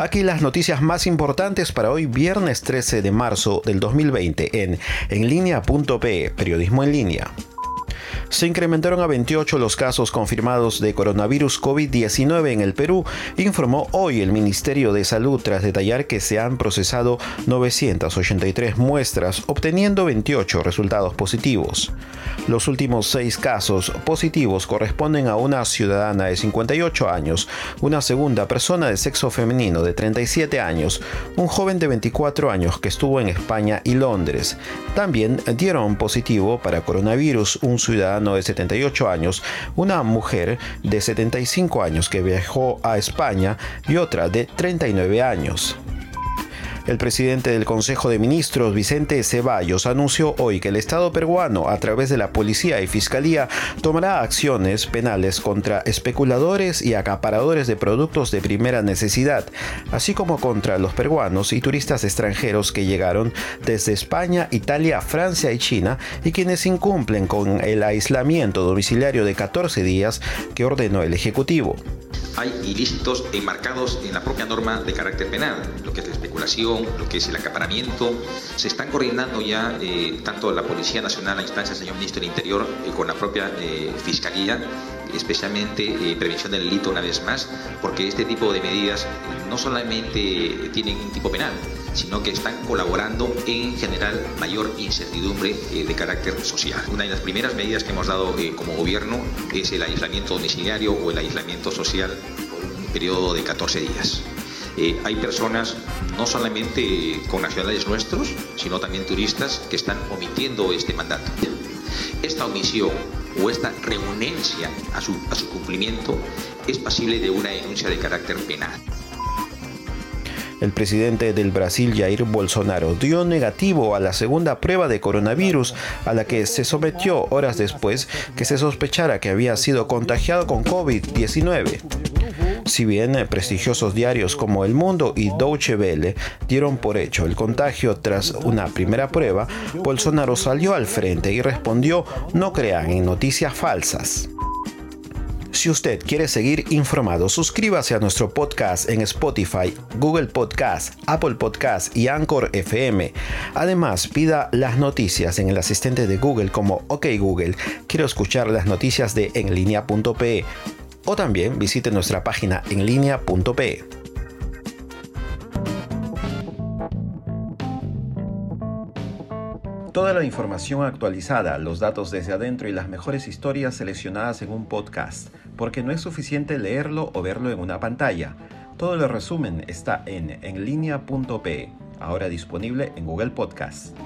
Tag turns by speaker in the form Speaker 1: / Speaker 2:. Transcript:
Speaker 1: Aquí las noticias más importantes para hoy viernes 13 de marzo del 2020 en enlinea.pe, periodismo en línea. Se incrementaron a 28 los casos confirmados de coronavirus COVID-19 en el Perú, informó hoy el Ministerio de Salud tras detallar que se han procesado 983 muestras, obteniendo 28 resultados positivos. Los últimos seis casos positivos corresponden a una ciudadana de 58 años, una segunda persona de sexo femenino de 37 años, un joven de 24 años que estuvo en España y Londres. También dieron positivo para coronavirus un ciudadano de 78 años, una mujer de 75 años que viajó a España y otra de 39 años. El presidente del Consejo de Ministros, Vicente Ceballos, anunció hoy que el Estado peruano, a través de la policía y fiscalía, tomará acciones penales contra especuladores y acaparadores de productos de primera necesidad, así como contra los peruanos y turistas extranjeros que llegaron desde España, Italia, Francia y China y quienes incumplen con el aislamiento domiciliario de 14 días que ordenó el Ejecutivo
Speaker 2: hay ilícitos enmarcados en la propia norma de carácter penal, lo que es la especulación, lo que es el acaparamiento. Se están coordinando ya eh, tanto la Policía Nacional a instancia del señor Ministro del Interior eh, con la propia eh, Fiscalía, especialmente prevención del delito una vez más, porque este tipo de medidas no solamente tienen un tipo penal, sino que están colaborando en general mayor incertidumbre de carácter social. Una de las primeras medidas que hemos dado como gobierno es el aislamiento domiciliario o el aislamiento social por un periodo de 14 días. Eh, hay personas, no solamente con nacionales nuestros, sino también turistas, que están omitiendo este mandato. Esta omisión o esta renuencia a su, a su cumplimiento es pasible de una denuncia de carácter penal.
Speaker 1: El presidente del Brasil, Jair Bolsonaro, dio negativo a la segunda prueba de coronavirus a la que se sometió horas después que se sospechara que había sido contagiado con COVID-19. Si bien prestigiosos diarios como El Mundo y Deutsche Welle dieron por hecho el contagio tras una primera prueba, Bolsonaro salió al frente y respondió no crean en noticias falsas. Si usted quiere seguir informado, suscríbase a nuestro podcast en Spotify, Google Podcast, Apple Podcast y Anchor FM. Además, pida las noticias en el asistente de Google como OK Google. Quiero escuchar las noticias de enlinea.pe o también visite nuestra página en Toda la información actualizada, los datos desde adentro y las mejores historias seleccionadas en un podcast, porque no es suficiente leerlo o verlo en una pantalla. Todo el resumen está en enlinea.pe, ahora disponible en Google Podcast.